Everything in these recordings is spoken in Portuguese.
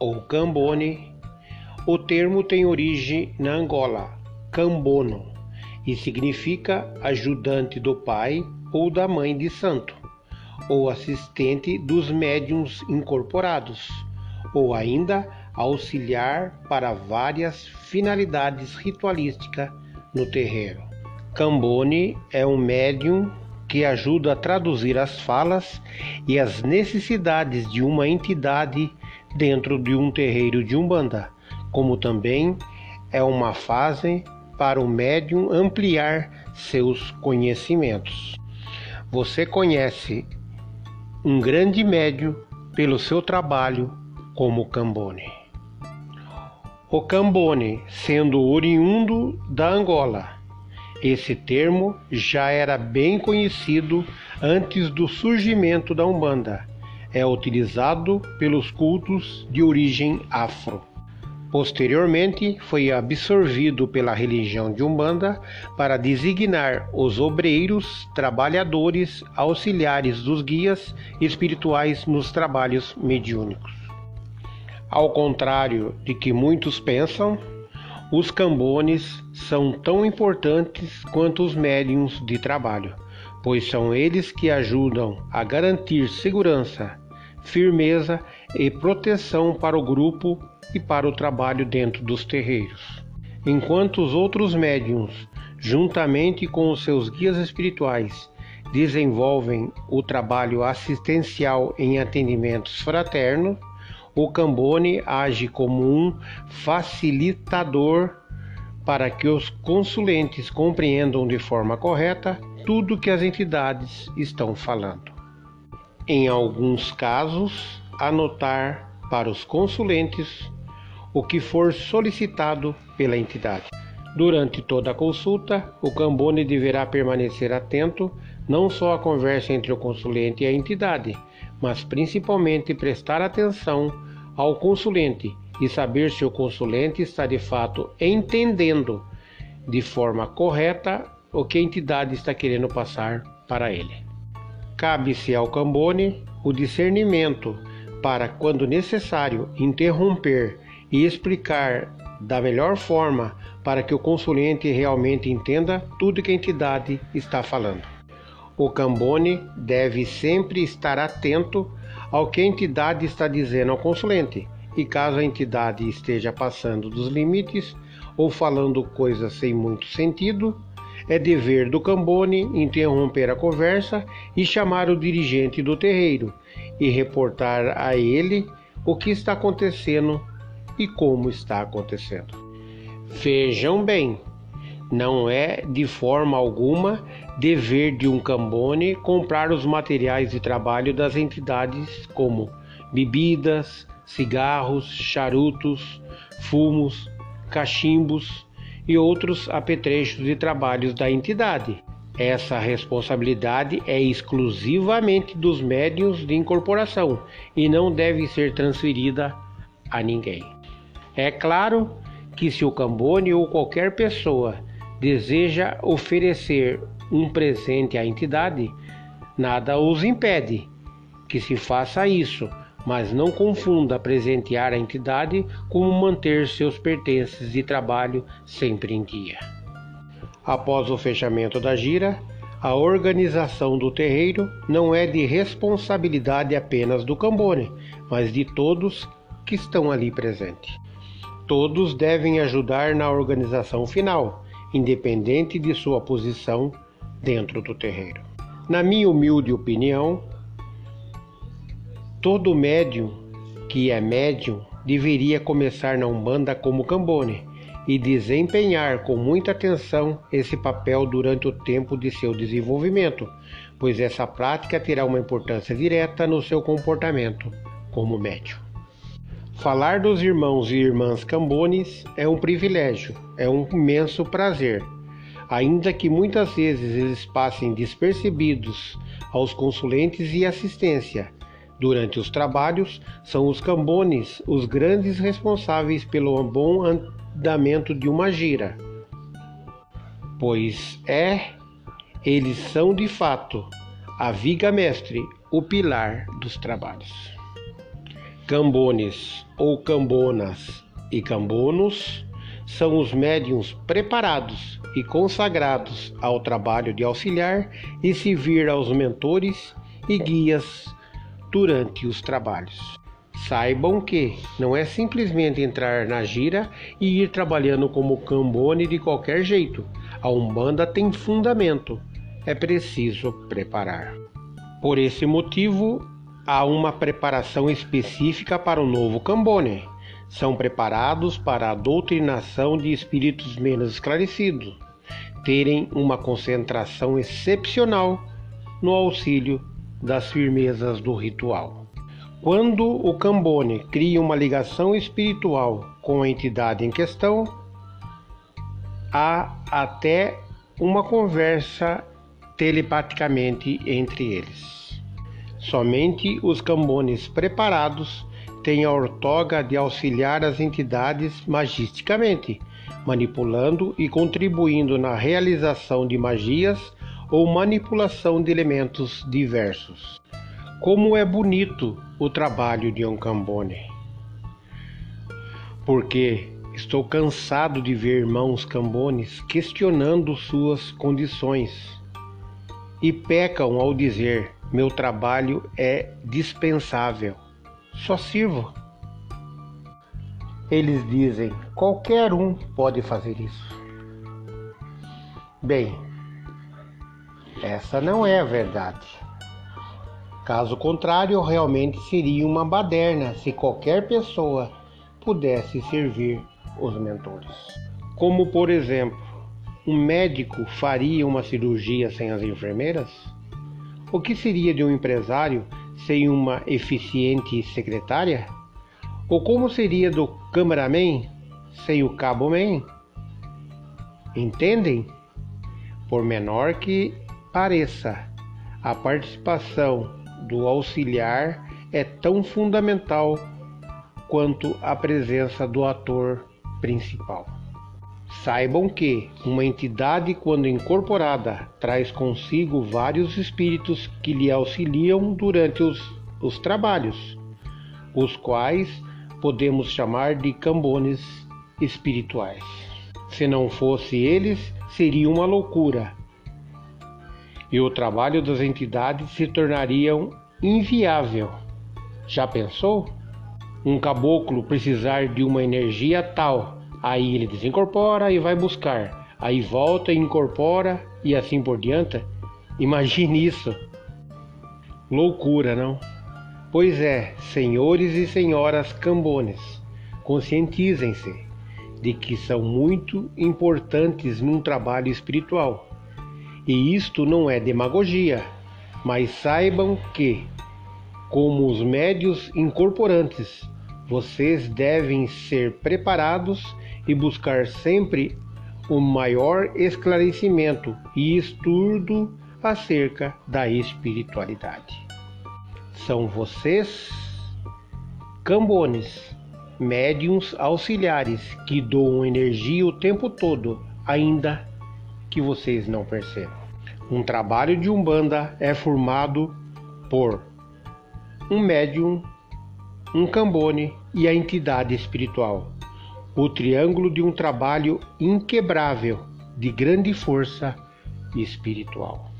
ou Cambone. O termo tem origem na Angola, Cambono, e significa ajudante do pai ou da mãe de santo, ou assistente dos médiums incorporados, ou ainda auxiliar para várias finalidades ritualísticas no terreiro. Cambone é um médium que ajuda a traduzir as falas e as necessidades de uma entidade dentro de um terreiro de Umbanda, como também é uma fase para o médium ampliar seus conhecimentos. Você conhece um grande médium pelo seu trabalho como Cambone. O Cambone, sendo oriundo da Angola, esse termo já era bem conhecido antes do surgimento da Umbanda é utilizado pelos cultos de origem afro. Posteriormente, foi absorvido pela religião de Umbanda para designar os obreiros, trabalhadores, auxiliares dos guias espirituais nos trabalhos mediúnicos. Ao contrário de que muitos pensam, os cambones são tão importantes quanto os médiums de trabalho, pois são eles que ajudam a garantir segurança, firmeza e proteção para o grupo e para o trabalho dentro dos terreiros. Enquanto os outros médiums, juntamente com os seus guias espirituais, desenvolvem o trabalho assistencial em atendimentos fraternos, o Cambone age como um facilitador para que os consulentes compreendam de forma correta tudo que as entidades estão falando em alguns casos, anotar para os consulentes o que for solicitado pela entidade. Durante toda a consulta, o Cambone deverá permanecer atento não só à conversa entre o consulente e a entidade, mas principalmente prestar atenção ao consulente e saber se o consulente está de fato entendendo de forma correta o que a entidade está querendo passar para ele. Cabe-se ao Cambone o discernimento para, quando necessário, interromper e explicar da melhor forma para que o consulente realmente entenda tudo que a entidade está falando. O Cambone deve sempre estar atento ao que a entidade está dizendo ao consulente e caso a entidade esteja passando dos limites ou falando coisas sem muito sentido, é dever do Cambone interromper a conversa e chamar o dirigente do terreiro e reportar a ele o que está acontecendo e como está acontecendo. Vejam bem, não é de forma alguma dever de um Cambone comprar os materiais de trabalho das entidades como bebidas, cigarros, charutos, fumos, cachimbos e outros apetrechos e trabalhos da entidade. Essa responsabilidade é exclusivamente dos médiuns de incorporação e não deve ser transferida a ninguém. É claro que se o Cambone ou qualquer pessoa deseja oferecer um presente à entidade, nada os impede que se faça isso, mas não confunda presentear a entidade com manter seus pertences de trabalho sempre em dia. Após o fechamento da gira, a organização do terreiro não é de responsabilidade apenas do Cambone, mas de todos que estão ali presentes. Todos devem ajudar na organização final, independente de sua posição dentro do terreiro. Na minha humilde opinião, todo médium que é médium deveria começar na Umbanda como Cambone e desempenhar com muita atenção esse papel durante o tempo de seu desenvolvimento, pois essa prática terá uma importância direta no seu comportamento como médium. Falar dos irmãos e irmãs Cambones é um privilégio, é um imenso prazer, ainda que muitas vezes eles passem despercebidos aos consulentes e assistência. Durante os trabalhos, são os cambones os grandes responsáveis pelo bom andamento de uma gira, pois é, eles são de fato a viga mestre, o pilar dos trabalhos. Cambones ou cambonas e cambonos são os médiums preparados e consagrados ao trabalho de auxiliar e servir aos mentores e guias durante os trabalhos. Saibam que não é simplesmente entrar na gira e ir trabalhando como cambone de qualquer jeito. A Umbanda tem fundamento, é preciso preparar. Por esse motivo, há uma preparação específica para o novo Cambone. São preparados para a doutrinação de espíritos menos esclarecidos, terem uma concentração excepcional no auxílio das firmezas do ritual. Quando o Cambone cria uma ligação espiritual com a entidade em questão, há até uma conversa telepaticamente entre eles. Somente os cambones preparados têm a ortoga de auxiliar as entidades magisticamente, manipulando e contribuindo na realização de magias ou manipulação de elementos diversos. Como é bonito o trabalho de um cambone! Porque estou cansado de ver irmãos cambones questionando suas condições e pecam ao dizer meu trabalho é dispensável. Só sirvo. Eles dizem: qualquer um pode fazer isso. Bem, essa não é a verdade. Caso contrário, realmente seria uma baderna se qualquer pessoa pudesse servir os mentores. Como, por exemplo, um médico faria uma cirurgia sem as enfermeiras? O que seria de um empresário sem uma eficiente secretária? Ou como seria do cameraman sem o cabo-man? Entendem? Por menor que pareça, a participação do auxiliar é tão fundamental quanto a presença do ator principal. Saibam que uma entidade, quando incorporada, traz consigo vários espíritos que lhe auxiliam durante os, os trabalhos, os quais podemos chamar de cambones espirituais. Se não fosse eles, seria uma loucura. E o trabalho das entidades se tornaria inviável. Já pensou? Um caboclo precisar de uma energia tal Aí ele desincorpora e vai buscar. Aí volta e incorpora e assim por diante. Imagine isso. Loucura, não? Pois é, senhores e senhoras cambones, conscientizem-se de que são muito importantes num trabalho espiritual. E isto não é demagogia, mas saibam que, como os médios incorporantes, vocês devem ser preparados e buscar sempre o maior esclarecimento e estudo acerca da espiritualidade. São vocês, cambones, médiums auxiliares que doam energia o tempo todo, ainda que vocês não percebam. Um trabalho de Umbanda é formado por um médium, um cambone e a entidade espiritual o triângulo de um trabalho inquebrável de grande força espiritual.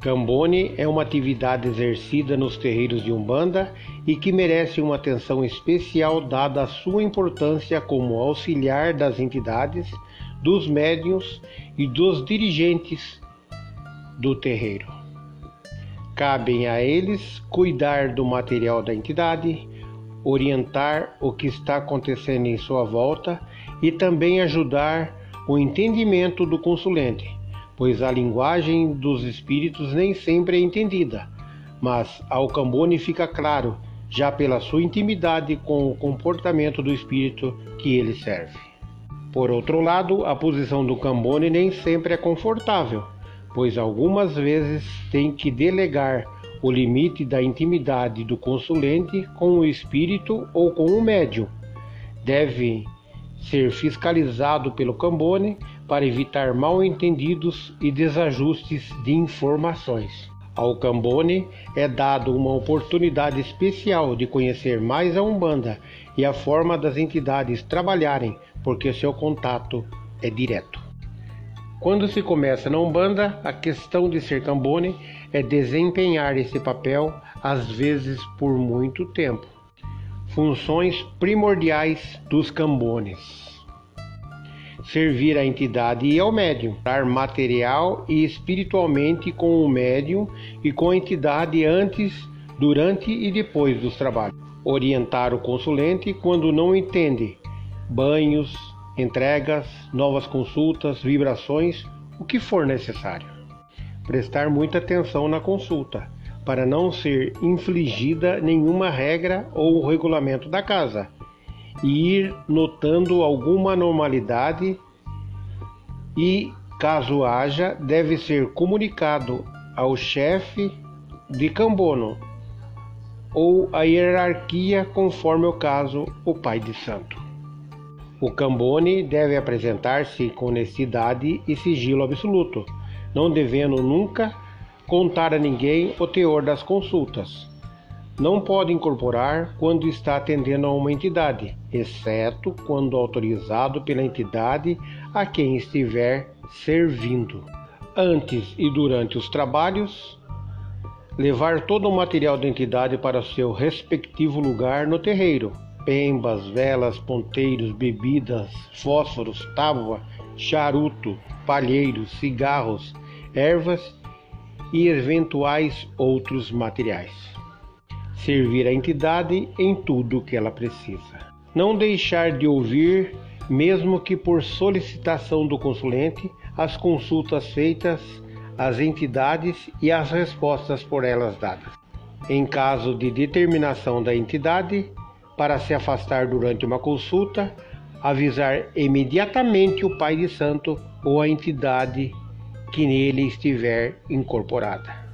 Cambone é uma atividade exercida nos terreiros de Umbanda e que merece uma atenção especial dada a sua importância como auxiliar das entidades, dos médiuns e dos dirigentes do terreiro. Cabem a eles cuidar do material da entidade, orientar o que está acontecendo em sua volta e também ajudar o entendimento do consulente pois a linguagem dos espíritos nem sempre é entendida, mas ao Cambone fica claro, já pela sua intimidade com o comportamento do espírito que ele serve. Por outro lado, a posição do Cambone nem sempre é confortável, pois algumas vezes tem que delegar o limite da intimidade do consulente com o espírito ou com o médium. Deve ser fiscalizado pelo Cambone para evitar mal-entendidos e desajustes de informações. Ao Cambone é dado uma oportunidade especial de conhecer mais a Umbanda e a forma das entidades trabalharem, porque seu contato é direto. Quando se começa na Umbanda, a questão de ser Cambone é desempenhar esse papel, às vezes por muito tempo. Funções primordiais dos Cambones servir à entidade e ao médium, dar material e espiritualmente com o médium e com a entidade antes, durante e depois dos trabalhos. Orientar o consulente quando não entende, banhos, entregas, novas consultas, vibrações, o que for necessário. Prestar muita atenção na consulta, para não ser infligida nenhuma regra ou regulamento da casa e ir notando alguma anormalidade e, caso haja, deve ser comunicado ao chefe de Cambono ou à hierarquia, conforme o caso, o pai de santo. O Cambone deve apresentar-se com honestidade e sigilo absoluto, não devendo nunca contar a ninguém o teor das consultas não pode incorporar quando está atendendo a uma entidade, exceto quando autorizado pela entidade a quem estiver servindo. Antes e durante os trabalhos, levar todo o material da entidade para seu respectivo lugar no terreiro: pembas, velas, ponteiros, bebidas, fósforos, tábua, charuto, palheiros, cigarros, ervas e eventuais outros materiais servir a entidade em tudo que ela precisa. Não deixar de ouvir, mesmo que por solicitação do consulente, as consultas feitas às entidades e as respostas por elas dadas. Em caso de determinação da entidade, para se afastar durante uma consulta, avisar imediatamente o Pai de Santo ou a entidade que nele estiver incorporada.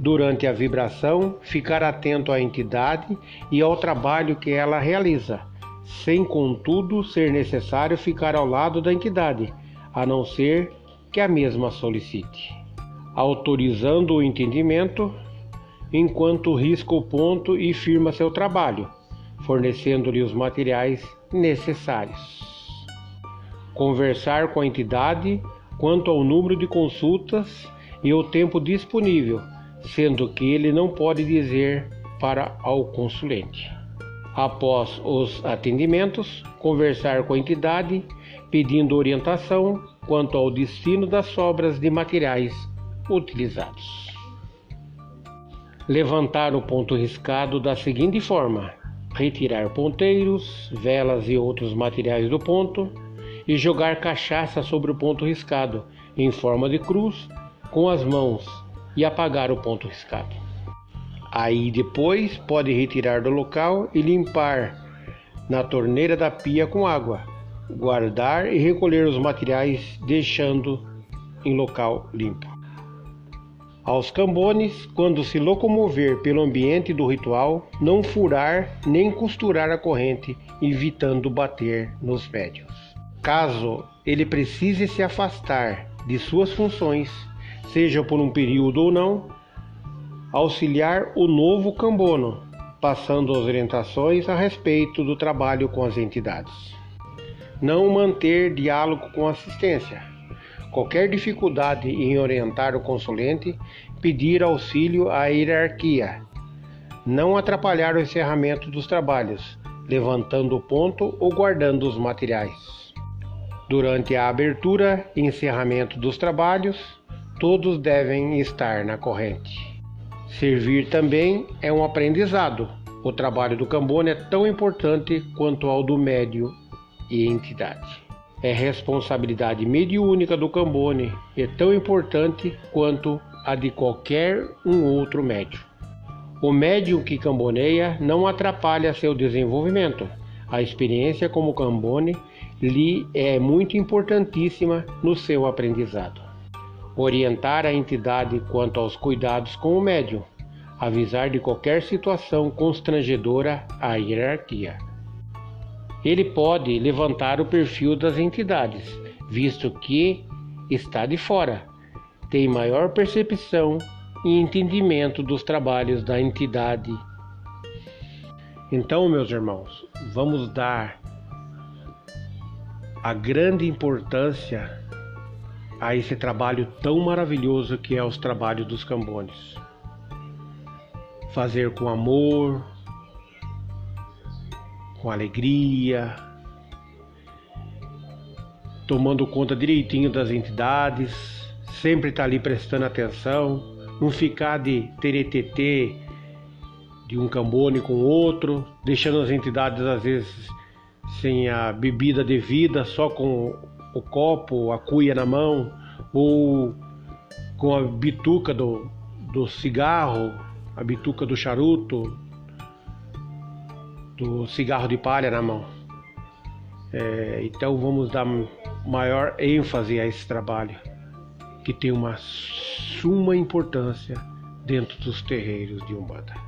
Durante a vibração, ficar atento à entidade e ao trabalho que ela realiza, sem contudo ser necessário ficar ao lado da entidade, a não ser que a mesma solicite, autorizando o entendimento enquanto risca o ponto e firma seu trabalho, fornecendo-lhe os materiais necessários. Conversar com a entidade quanto ao número de consultas e o tempo disponível sendo que ele não pode dizer para ao consulente. Após os atendimentos, conversar com a entidade pedindo orientação quanto ao destino das sobras de materiais utilizados. Levantar o ponto riscado da seguinte forma: retirar ponteiros, velas e outros materiais do ponto e jogar cachaça sobre o ponto riscado em forma de cruz com as mãos e apagar o ponto riscado. Aí depois pode retirar do local e limpar na torneira da pia com água, guardar e recolher os materiais deixando em local limpo. Aos cambones, quando se locomover pelo ambiente do ritual, não furar nem costurar a corrente, evitando bater nos médios. Caso ele precise se afastar de suas funções, seja por um período ou não, auxiliar o novo cambono, passando as orientações a respeito do trabalho com as entidades. Não manter diálogo com assistência. Qualquer dificuldade em orientar o consulente, pedir auxílio à hierarquia, não atrapalhar o encerramento dos trabalhos, levantando o ponto ou guardando os materiais. Durante a abertura e encerramento dos trabalhos, todos devem estar na corrente. Servir também é um aprendizado. O trabalho do Cambone é tão importante quanto ao do médio e entidade. É responsabilidade mediúnica do Cambone é tão importante quanto a de qualquer um outro médium. O médium que camboneia não atrapalha seu desenvolvimento. A experiência como cambone lhe é muito importantíssima no seu aprendizado. Orientar a entidade quanto aos cuidados com o médium, avisar de qualquer situação constrangedora à hierarquia. Ele pode levantar o perfil das entidades, visto que está de fora, tem maior percepção e entendimento dos trabalhos da entidade. Então, meus irmãos, vamos dar a grande importância a esse trabalho tão maravilhoso que é os trabalhos dos cambones. Fazer com amor, com alegria, tomando conta direitinho das entidades, sempre estar tá ali prestando atenção, não ficar de teretetê de um cambone com outro, deixando as entidades às vezes sem a bebida devida, só com o copo, a cuia na mão, ou com a bituca do, do cigarro, a bituca do charuto, do cigarro de palha na mão. É, então vamos dar maior ênfase a esse trabalho que tem uma suma importância dentro dos terreiros de Umbanda.